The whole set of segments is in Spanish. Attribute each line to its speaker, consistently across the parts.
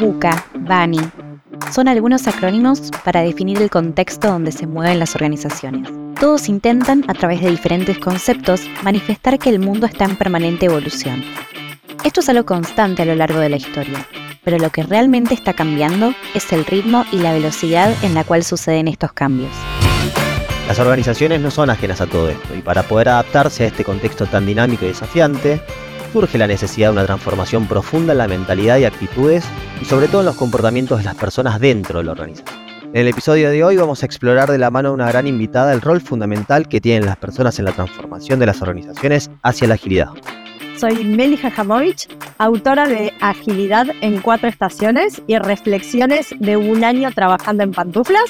Speaker 1: VUCA, BANI, son algunos acrónimos para definir el contexto donde se mueven las organizaciones. Todos intentan, a través de diferentes conceptos, manifestar que el mundo está en permanente evolución. Esto es algo constante a lo largo de la historia, pero lo que realmente está cambiando es el ritmo y la velocidad en la cual suceden estos cambios.
Speaker 2: Las organizaciones no son ajenas a todo esto y para poder adaptarse a este contexto tan dinámico y desafiante, surge la necesidad de una transformación profunda en la mentalidad y actitudes y sobre todo en los comportamientos de las personas dentro de la organización. En el episodio de hoy vamos a explorar de la mano de una gran invitada el rol fundamental que tienen las personas en la transformación de las organizaciones hacia la agilidad.
Speaker 3: Soy Meli Jajamovich, autora de Agilidad en cuatro estaciones y reflexiones de un año trabajando en pantuflas.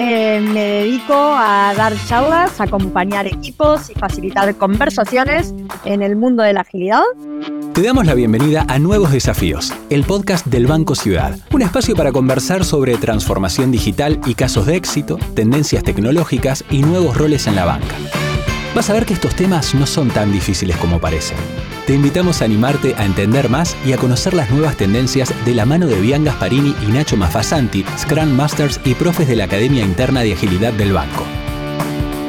Speaker 3: Eh, me dedico a dar charlas, acompañar equipos y facilitar conversaciones en el mundo de la agilidad.
Speaker 4: Te damos la bienvenida a Nuevos Desafíos, el podcast del Banco Ciudad, un espacio para conversar sobre transformación digital y casos de éxito, tendencias tecnológicas y nuevos roles en la banca. Vas a ver que estos temas no son tan difíciles como parecen. Te invitamos a animarte a entender más y a conocer las nuevas tendencias de la mano de Bian Gasparini y Nacho Mafasanti, Scrum Masters y profes de la Academia Interna de Agilidad del Banco.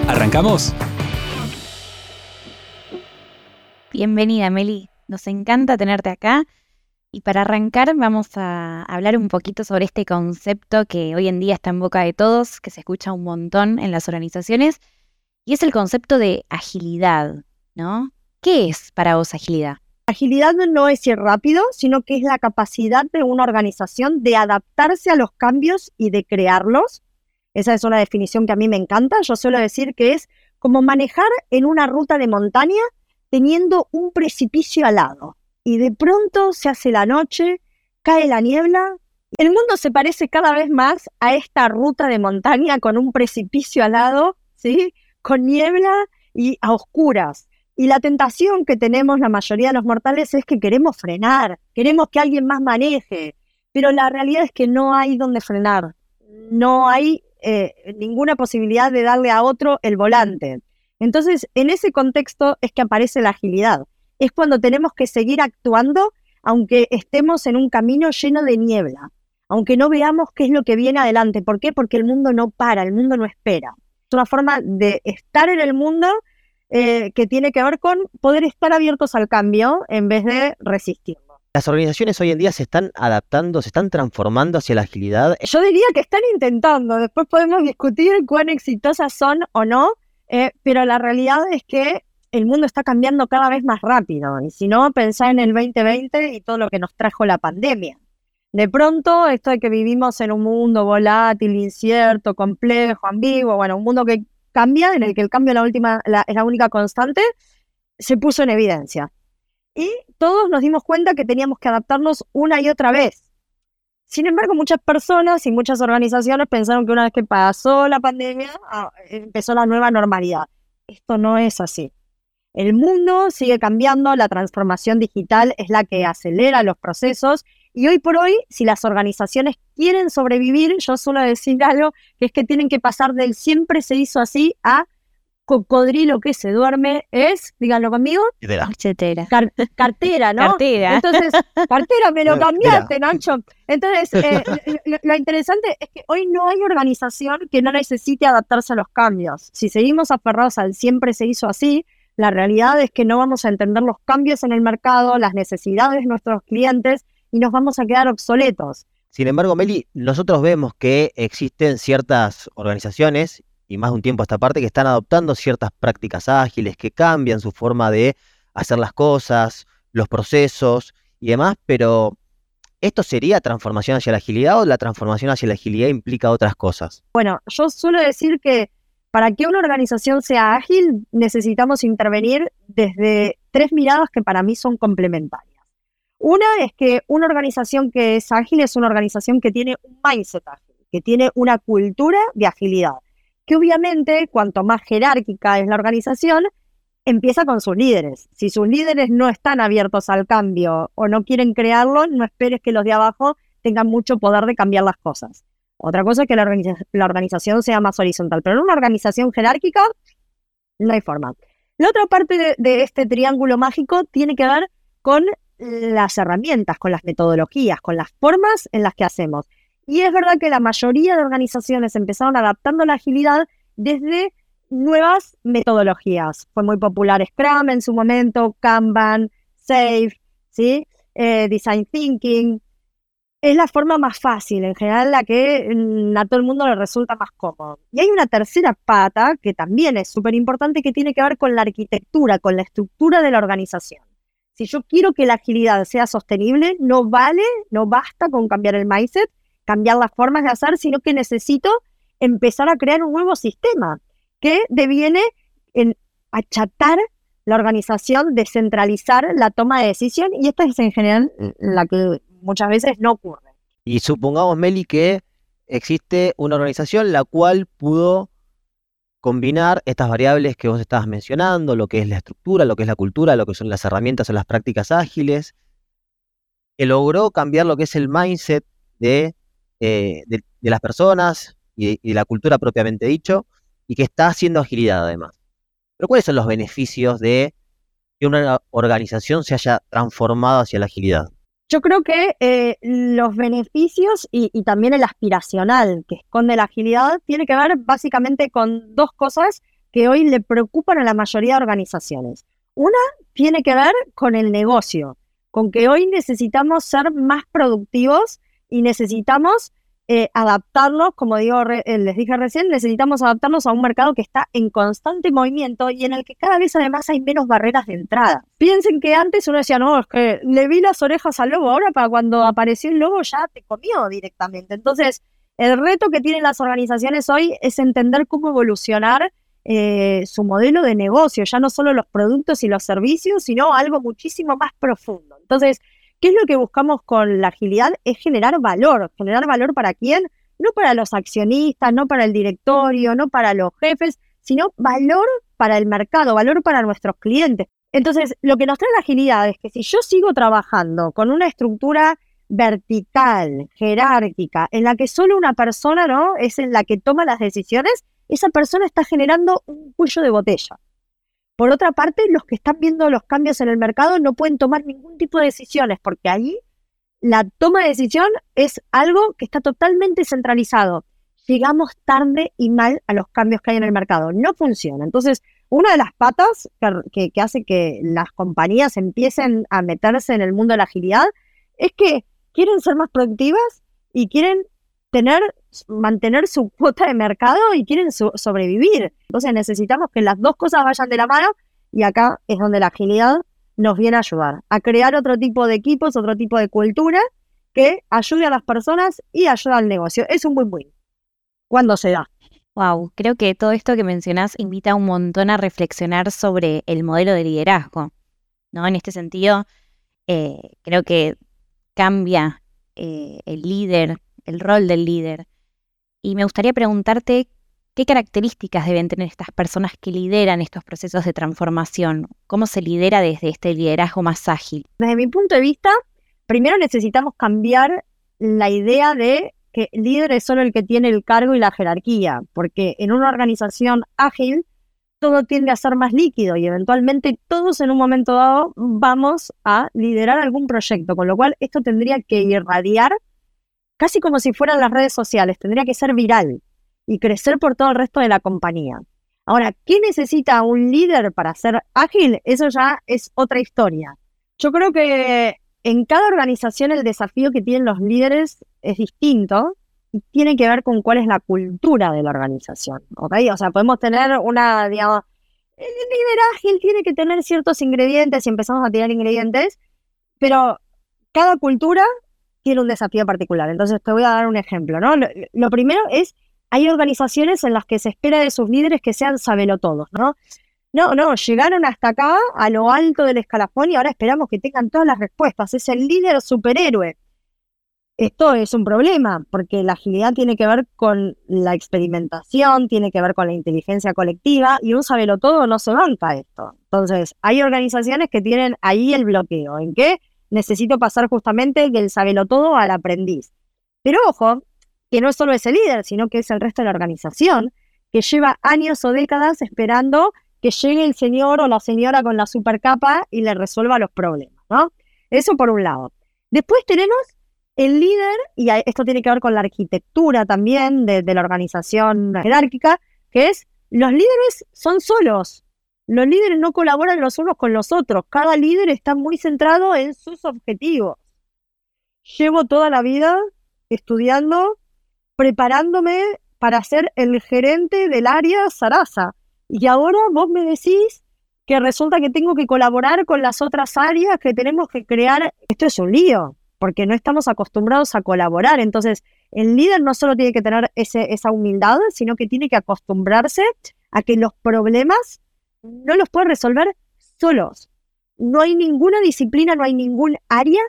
Speaker 4: ¿Arrancamos?
Speaker 1: Bienvenida, Meli. Nos encanta tenerte acá. Y para arrancar vamos a hablar un poquito sobre este concepto que hoy en día está en boca de todos, que se escucha un montón en las organizaciones, y es el concepto de agilidad, ¿no? ¿Qué es para vos agilidad?
Speaker 3: Agilidad no es ir rápido, sino que es la capacidad de una organización de adaptarse a los cambios y de crearlos. Esa es una definición que a mí me encanta. Yo suelo decir que es como manejar en una ruta de montaña teniendo un precipicio al lado. Y de pronto se hace la noche, cae la niebla. El mundo se parece cada vez más a esta ruta de montaña con un precipicio al lado, ¿sí? Con niebla y a oscuras. Y la tentación que tenemos la mayoría de los mortales es que queremos frenar, queremos que alguien más maneje, pero la realidad es que no hay donde frenar, no hay eh, ninguna posibilidad de darle a otro el volante. Entonces, en ese contexto es que aparece la agilidad. Es cuando tenemos que seguir actuando aunque estemos en un camino lleno de niebla, aunque no veamos qué es lo que viene adelante. ¿Por qué? Porque el mundo no para, el mundo no espera. Es una forma de estar en el mundo eh, que tiene que ver con poder estar abiertos al cambio en vez de resistirlo.
Speaker 2: Las organizaciones hoy en día se están adaptando, se están transformando hacia la agilidad.
Speaker 3: Yo diría que están intentando, después podemos discutir cuán exitosas son o no, eh, pero la realidad es que el mundo está cambiando cada vez más rápido. Y si no, pensá en el 2020 y todo lo que nos trajo la pandemia. De pronto, esto de que vivimos en un mundo volátil, incierto, complejo, ambiguo, bueno, un mundo que cambia, en el que el cambio la última, es la única constante, se puso en evidencia. Y todos nos dimos cuenta que teníamos que adaptarnos una y otra vez. Sin embargo, muchas personas y muchas organizaciones pensaron que una vez que pasó la pandemia, ah, empezó la nueva normalidad. Esto no es así. El mundo sigue cambiando, la transformación digital es la que acelera los procesos y hoy por hoy, si las organizaciones quieren sobrevivir, yo suelo decir algo, que es que tienen que pasar del siempre se hizo así a cocodrilo que se duerme es, díganlo conmigo.
Speaker 1: Cartera.
Speaker 3: cartera, ¿no?
Speaker 1: Cartera.
Speaker 3: Entonces, cartera, me lo cambiaste, Nacho. Entonces, eh, lo, interesante es que hoy no hay organización que no necesite adaptarse a los cambios. Si seguimos aferrados al siempre se hizo así, la realidad es que no vamos a entender los cambios en el mercado, las necesidades de nuestros clientes y nos vamos a quedar obsoletos.
Speaker 2: Sin embargo, Meli, nosotros vemos que existen ciertas organizaciones, y más de un tiempo a esta parte, que están adoptando ciertas prácticas ágiles, que cambian su forma de hacer las cosas, los procesos y demás, pero ¿esto sería transformación hacia la agilidad o la transformación hacia la agilidad implica otras cosas?
Speaker 3: Bueno, yo suelo decir que para que una organización sea ágil necesitamos intervenir desde tres miradas que para mí son complementarias. Una es que una organización que es ágil es una organización que tiene un mindset ágil, que tiene una cultura de agilidad, que obviamente cuanto más jerárquica es la organización, empieza con sus líderes. Si sus líderes no están abiertos al cambio o no quieren crearlo, no esperes que los de abajo tengan mucho poder de cambiar las cosas. Otra cosa es que la, organización sea más horizontal, pero en una organización jerárquica no hay forma. La otra parte de este triángulo mágico tiene que ver con las herramientas, con las metodologías, con las formas en las que hacemos. Y es verdad que la mayoría de organizaciones empezaron adaptando la agilidad desde nuevas metodologías. Fue muy popular Scrum en su momento, Kanban, Safe, ¿sí? Eh, Design Thinking. Es la forma más fácil, en general la que mm, a todo el mundo le resulta más cómodo. Y hay una tercera pata que también es súper importante que tiene que ver con la arquitectura, con la estructura de la organización. Si yo quiero que la agilidad sea sostenible, no vale, no basta con cambiar el mindset, cambiar las formas de hacer, sino que necesito empezar a crear un nuevo sistema que deviene en achatar la organización, descentralizar la toma de decisión y esta es en general la que muchas veces no ocurre.
Speaker 2: Y supongamos, Meli, que existe una organización la cual pudo combinar estas variables que vos estabas mencionando, lo que es la estructura, lo que es la cultura, lo que son las herramientas o las prácticas ágiles, que logró cambiar lo que es el mindset de, eh, de, las personas y, y, la cultura propiamente dicho, y que está haciendo agilidad además. Pero ¿cuáles son los beneficios de que una organización se haya transformado hacia la agilidad?
Speaker 3: Yo creo que eh, los beneficios y, y, también el aspiracional que esconde la agilidad tiene que ver básicamente con dos cosas que hoy le preocupan a la mayoría de organizaciones. Una tiene que ver con el negocio, con que hoy necesitamos ser más productivos y necesitamos eh, adaptarnos, como digo, eh, les dije recién, necesitamos adaptarnos a un mercado que está en constante movimiento y en el que cada vez además hay menos barreras de entrada. Piensen que antes uno decía, no, es que le vi las orejas al lobo, ahora para cuando apareció el lobo ya te comió directamente. Entonces, el reto que tienen las organizaciones hoy es entender cómo evolucionar eh, su modelo de negocio, ya no solo los productos y los servicios, sino algo muchísimo más profundo. Entonces, ¿Qué es lo que buscamos con la agilidad? Es generar valor. ¿Generar valor para quién? No para los accionistas, no para el directorio, no para los jefes, sino valor para el mercado, valor para nuestros clientes. Entonces, lo que nos trae la agilidad es que si yo sigo trabajando con una estructura vertical, jerárquica, en la que solo una persona ¿no? es en la que toma las decisiones, esa persona está generando un cuello de botella. Por otra parte, los que están viendo los cambios en el mercado no pueden tomar ningún tipo de decisiones, porque ahí la toma de decisión es algo que está totalmente centralizado. Llegamos tarde y mal a los cambios que hay en el mercado. No funciona. Entonces, una de las patas que, que, hace que las compañías empiecen a meterse en el mundo de la agilidad es que quieren ser más productivas y quieren tener, mantener su cuota de mercado y quieren sobrevivir. Entonces necesitamos que las dos cosas vayan de la mano y acá es donde la agilidad nos viene a ayudar, a crear otro tipo de equipos, otro tipo de cultura que ayude a las personas y ayude al negocio. Es un win-win. ¿Cuándo se da?
Speaker 1: Wow, creo que todo esto que mencionás invita un montón a reflexionar sobre el modelo de liderazgo. ¿no? En este sentido, eh, creo que cambia eh, el líder el rol del líder. Y me gustaría preguntarte qué características deben tener estas personas que lideran estos procesos de transformación. ¿Cómo se lidera desde este liderazgo más ágil?
Speaker 3: Desde mi punto de vista, primero necesitamos cambiar la idea de que el líder es solo el que tiene el cargo y la jerarquía, porque en una organización ágil todo tiende a ser más líquido y eventualmente todos en un momento dado vamos a liderar algún proyecto, con lo cual esto tendría que irradiar casi como si fueran las redes sociales, tendría que ser viral y crecer por todo el resto de la compañía. Ahora, ¿qué necesita un líder para ser ágil? Eso ya es otra historia. Yo creo que en cada organización el desafío que tienen los líderes es distinto y tiene que ver con cuál es la cultura de la organización. O sea, podemos tener una, digamos, el líder ágil tiene que tener ciertos ingredientes y empezamos a tirar ingredientes, pero cada cultura tiene un desafío particular. Entonces te voy a dar un ejemplo, ¿no? Lo, primero es, hay organizaciones en las que se espera de sus líderes que sean sabelotodos, ¿no? No, no, llegaron hasta acá, a lo alto del escalafón y ahora esperamos que tengan todas las respuestas. Es el líder superhéroe. Esto es un problema, porque la agilidad tiene que ver con la experimentación, tiene que ver con la inteligencia colectiva, y un sabelotodo no se banca esto. Entonces, hay organizaciones que tienen ahí el bloqueo, en qué? Necesito pasar justamente del sabelo todo al aprendiz. Pero ojo, que no es solo ese líder, sino que es el resto de la organización, que lleva años o décadas esperando que llegue el señor o la señora con la supercapa y le resuelva los problemas, ¿no? Eso por un lado. Después tenemos el líder, y esto tiene que ver con la arquitectura también de, de la organización jerárquica, que es los líderes son solos. Los líderes no colaboran los unos con los otros. Cada líder está muy centrado en sus objetivos. Llevo toda la vida estudiando, preparándome para ser el gerente del área Sarasa. Y ahora vos me decís que resulta que tengo que colaborar con las otras áreas, que tenemos que crear. Esto es un lío, porque no estamos acostumbrados a colaborar. Entonces, el líder no solo tiene que tener esa humildad, sino que tiene que acostumbrarse a que los problemas no los puede resolver solos. No hay ninguna disciplina, no hay ningún área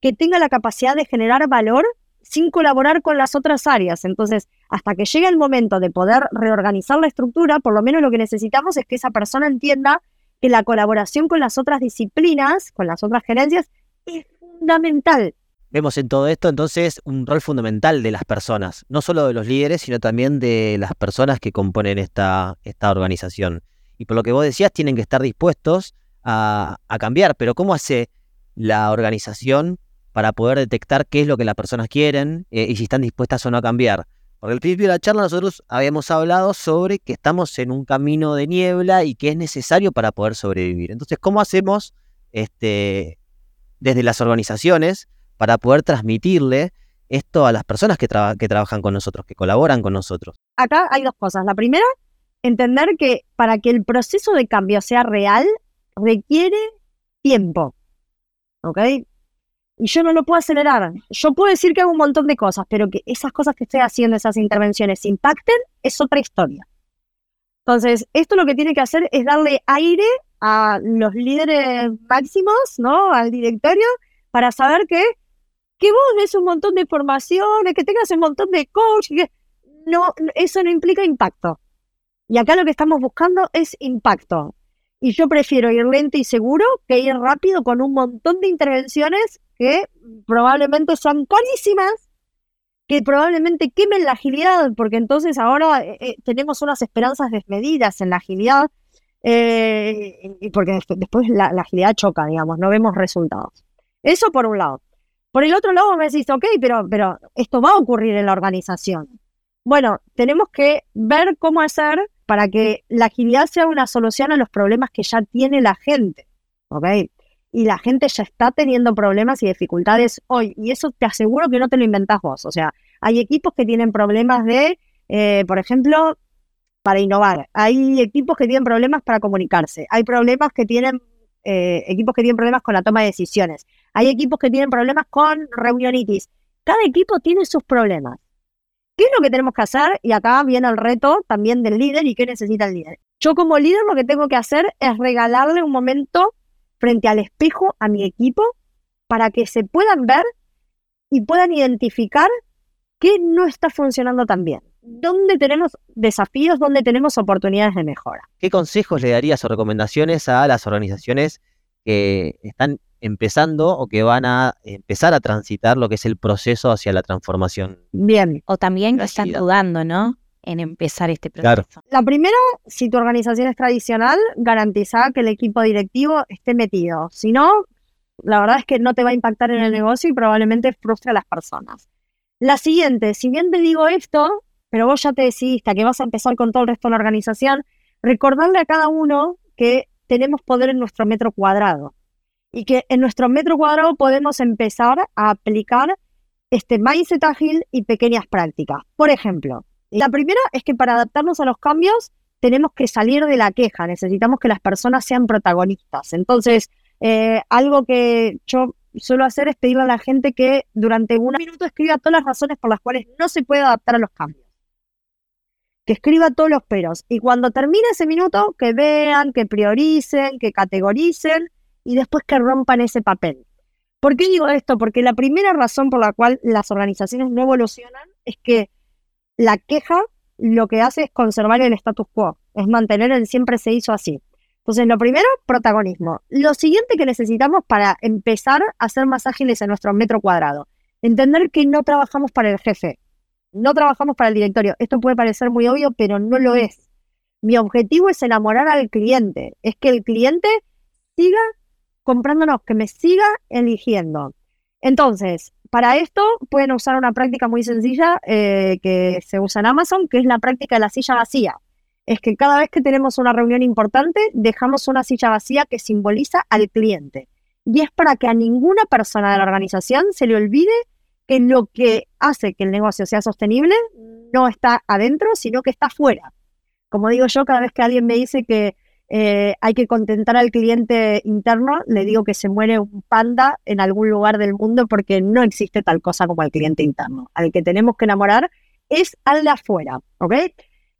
Speaker 3: que tenga la capacidad de generar valor sin colaborar con las otras áreas. Entonces, hasta que llegue el momento de poder reorganizar la estructura, por lo menos lo que necesitamos es que esa persona entienda que la colaboración con las otras disciplinas, con las otras gerencias, es fundamental.
Speaker 2: Vemos en todo esto entonces un rol fundamental de las personas, no solo de los líderes, sino también de las personas que componen esta, esta organización. Y por lo que vos decías, tienen que estar dispuestos a, cambiar, pero ¿cómo hace la organización para poder detectar qué es lo que las personas quieren eh, y si están dispuestas o no a cambiar? Porque al principio de la charla nosotros habíamos hablado sobre que estamos en un camino de niebla y que es necesario para poder sobrevivir. Entonces, ¿cómo hacemos este, desde las organizaciones para poder transmitirle esto a las personas que, que trabajan con nosotros, que colaboran con nosotros.
Speaker 3: Acá hay dos cosas. La primera, entender que para que el proceso de cambio sea real, requiere tiempo. ¿Ok? Y yo no lo puedo acelerar. Yo puedo decir que hago un montón de cosas, pero que esas cosas que estoy haciendo, esas intervenciones, impacten, es otra historia. Entonces, esto lo que tiene que hacer es darle aire a los líderes máximos, ¿no? Al directorio, para saber que que vos des un montón de informaciones, que tengas un montón de coach, que no, eso no implica impacto. Y acá lo que estamos buscando es impacto. Y yo prefiero ir lento y seguro que ir rápido con un montón de intervenciones que probablemente son carísimas, que probablemente quemen la agilidad, porque entonces ahora eh, eh, tenemos unas esperanzas desmedidas en la agilidad, eh, porque después la agilidad choca, digamos, no vemos resultados. Eso por un lado. Por el otro lado me decís, ok, pero, pero esto va a ocurrir en la organización. Bueno, tenemos que ver cómo hacer para que la agilidad sea una solución a los problemas que ya tiene la gente. ¿Ok? Y la gente ya está teniendo problemas y dificultades hoy. Y eso te aseguro que no te lo inventás vos. O sea, hay equipos que tienen problemas de, eh, por ejemplo, para innovar. Hay equipos que tienen problemas para comunicarse. Hay problemas que tienen eh, equipos que tienen problemas con la toma de decisiones. Hay equipos que tienen problemas con reunionitis. Cada equipo tiene sus problemas. ¿Qué es lo que tenemos que hacer? Y acá viene el reto también del líder y qué necesita el líder. Yo como líder lo que tengo que hacer es regalarle un momento frente al espejo a mi equipo para que se puedan ver y puedan identificar qué no está funcionando tan bien. ¿Dónde tenemos desafíos? ¿Dónde tenemos oportunidades de mejora?
Speaker 2: ¿Qué consejos le darías o recomendaciones a las organizaciones que están empezando o que van a empezar a transitar lo que es el proceso hacia la transformación?
Speaker 1: Bien. O también que están dudando, ¿no? En empezar este proceso.
Speaker 3: Claro. La primera, si tu organización es tradicional, garantiza que el equipo directivo esté metido. Si no, la verdad es que no te va a impactar en el negocio y probablemente frustre a las personas. La siguiente, si bien te digo esto, pero vos ya te decidiste que vas a empezar con todo el resto de la organización, recordarle a cada uno que tenemos poder en nuestro metro cuadrado y que en nuestro metro cuadrado podemos empezar a aplicar este mindset ágil y pequeñas prácticas. Por ejemplo, la primera es que para adaptarnos a los cambios tenemos que salir de la queja, necesitamos que las personas sean protagonistas. Entonces, eh, algo que yo suelo hacer es pedirle a la gente que durante un minuto escriba todas las razones por las cuales no se puede adaptar a los cambios que escriba todos los peros. Y cuando termine ese minuto, que vean, que prioricen, que categoricen y después que rompan ese papel. ¿Por qué digo esto? Porque la primera razón por la cual las organizaciones no evolucionan es que la queja lo que hace es conservar el status quo, es mantener el siempre se hizo así. Entonces, lo primero, protagonismo. Lo siguiente que necesitamos para empezar a ser más ágiles en nuestro metro cuadrado, entender que no trabajamos para el jefe, no trabajamos para el directorio. Esto puede parecer muy obvio, pero no lo es. Mi objetivo es enamorar al cliente, es que el cliente siga comprándonos que me siga eligiendo. Entonces, para esto pueden usar una práctica muy sencilla eh, que se usa en Amazon, que es la práctica de la silla vacía. Es que cada vez que tenemos una reunión importante, dejamos una silla vacía que simboliza al cliente. Y es para que a ninguna persona de la organización se le olvide que lo que hace que el negocio sea sostenible no está adentro, sino que está fuera. Como digo yo, cada vez que alguien me dice que eh, hay que contentar al cliente interno, le digo que se muere un panda en algún lugar del mundo porque no existe tal cosa como el cliente interno. Al que tenemos que enamorar es al de afuera, ¿ok?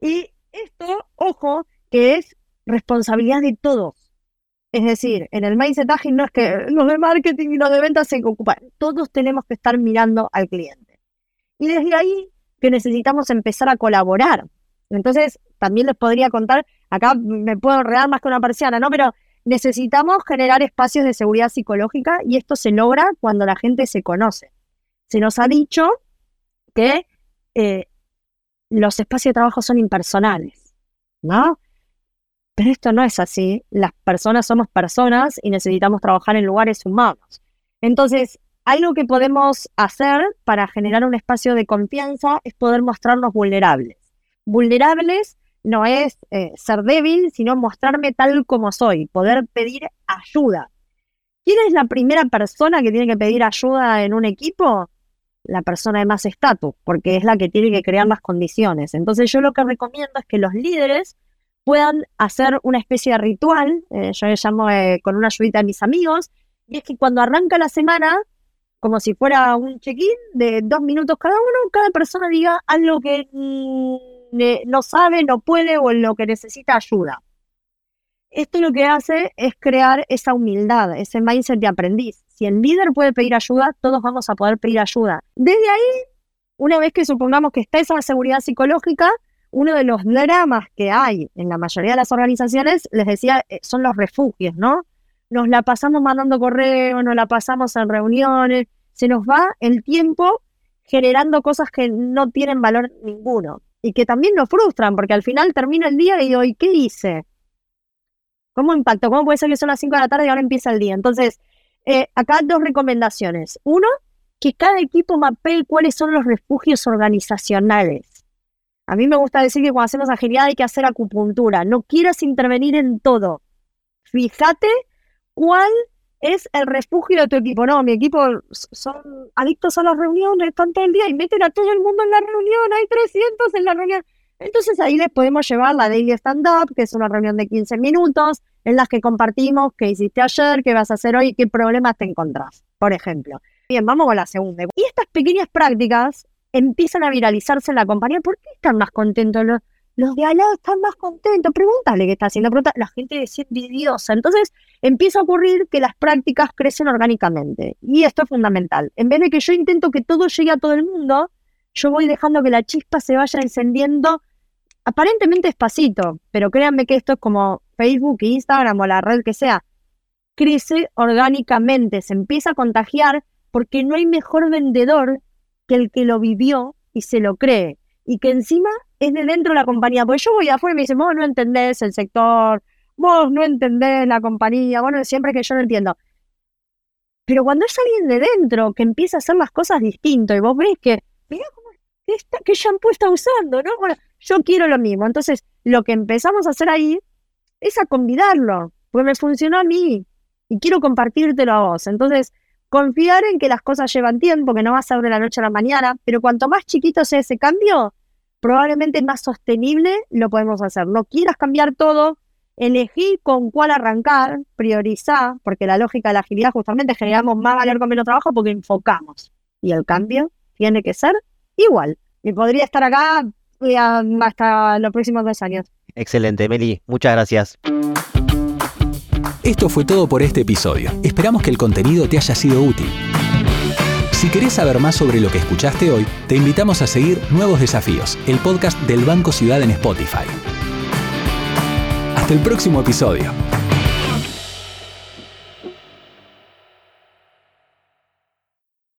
Speaker 3: Y esto, ojo, que es responsabilidad de todos. Es decir, en el mindset ágil no es que los de marketing y los de ventas se ocupan. Todos tenemos que estar mirando al cliente. Y desde ahí que necesitamos empezar a colaborar. Entonces, también les podría contar, acá me puedo enredar más que una persiana, ¿no? Pero necesitamos generar espacios de seguridad psicológica y esto se logra cuando la gente se conoce. Se nos ha dicho que eh, los espacios de trabajo son impersonales, ¿no? Pero esto no es así. Las personas somos personas y necesitamos trabajar en lugares humanos. Entonces, algo que podemos hacer para generar un espacio de confianza es poder mostrarnos vulnerables. Vulnerables no es eh, ser débil, sino mostrarme tal como soy, poder pedir ayuda. ¿Quién es la primera persona que tiene que pedir ayuda en un equipo? La persona de más estatus, porque es la que tiene que crear las condiciones. Entonces yo lo que recomiendo es que los líderes puedan hacer una especie de ritual, eh, yo le llamo eh, con una ayudita de mis amigos, y es que cuando arranca la semana, como si fuera un check-in de dos minutos cada uno, cada persona diga algo que mm, no sabe, no puede o en lo que necesita ayuda. Esto lo que hace es crear esa humildad, ese mindset de aprendiz. Si el líder puede pedir ayuda, todos vamos a poder pedir ayuda. Desde ahí, una vez que supongamos que está esa seguridad psicológica, uno de los dramas que hay en la mayoría de las organizaciones, les decía, eh, son los refugios, ¿no? Nos la pasamos mandando correos, nos la pasamos en reuniones, se nos va el tiempo generando cosas que no tienen valor ninguno y que también nos frustran, porque al final termina el día y digo, ¿y qué hice? ¿Cómo impacto? ¿Cómo puede ser que son las 5 de la tarde y ahora empieza el día? Entonces, eh, acá dos recomendaciones. Uno, que cada equipo mapee cuáles son los refugios organizacionales. A mí me gusta decir que cuando hacemos agilidad hay que hacer acupuntura. No quieras intervenir en todo. Fíjate cuál es el refugio de tu equipo. No, mi equipo son adictos a las reuniones, están todo el día y meten a todo el mundo en la reunión, hay 300 en la reunión. Entonces ahí les podemos llevar la Daily Stand Up, que es una reunión de 15 minutos, en las que compartimos qué hiciste ayer, qué vas a hacer hoy, qué problemas te encontrás, por ejemplo. Bien, vamos con la segunda. Y estas pequeñas prácticas empiezan a viralizarse en la compañía. ¿Por qué están más contentos los, los de al lado están más contentos, pregúntale qué está haciendo, la gente es envidiosa. Entonces empieza a ocurrir que las prácticas crecen orgánicamente. Y esto es fundamental. En vez de que yo intento que todo llegue a todo el mundo, yo voy dejando que la chispa se vaya encendiendo aparentemente despacito, pero créanme que esto es como Facebook, Instagram o la red que sea. Crece orgánicamente, se empieza a contagiar porque no hay mejor vendedor que el que lo vivió y se lo cree y que encima es de dentro de la compañía. Porque yo voy afuera y me dicen, vos no entendés el sector, vos no entendés la compañía, bueno, siempre que yo no entiendo. Pero cuando es alguien de dentro que empieza a hacer las cosas distinto y vos ves que, mira cómo, qué, qué shampoo está usando, ¿no? Bueno, yo quiero lo mismo. Entonces, lo que empezamos a hacer ahí es a convidarlo, porque me funcionó a mí y quiero compartírtelo a vos. Entonces, confiar en que las cosas llevan tiempo, que no va a ser de la noche a la mañana, pero cuanto más chiquito sea ese cambio, probablemente más sostenible lo podemos hacer. No quieras cambiar todo, elegí con cuál arrancar, priorizar, porque la lógica de la agilidad justamente generamos más valor con menos trabajo porque enfocamos. Y el cambio tiene que ser igual. Y podría estar acá eh, hasta los próximos dos años.
Speaker 2: Excelente, Meli. Muchas gracias.
Speaker 4: Esto fue todo por este episodio. Esperamos que el contenido te haya sido útil. Si querés saber más sobre lo que escuchaste hoy, te invitamos a seguir Nuevos Desafíos, el podcast del Banco Ciudad en Spotify. Hasta el próximo episodio.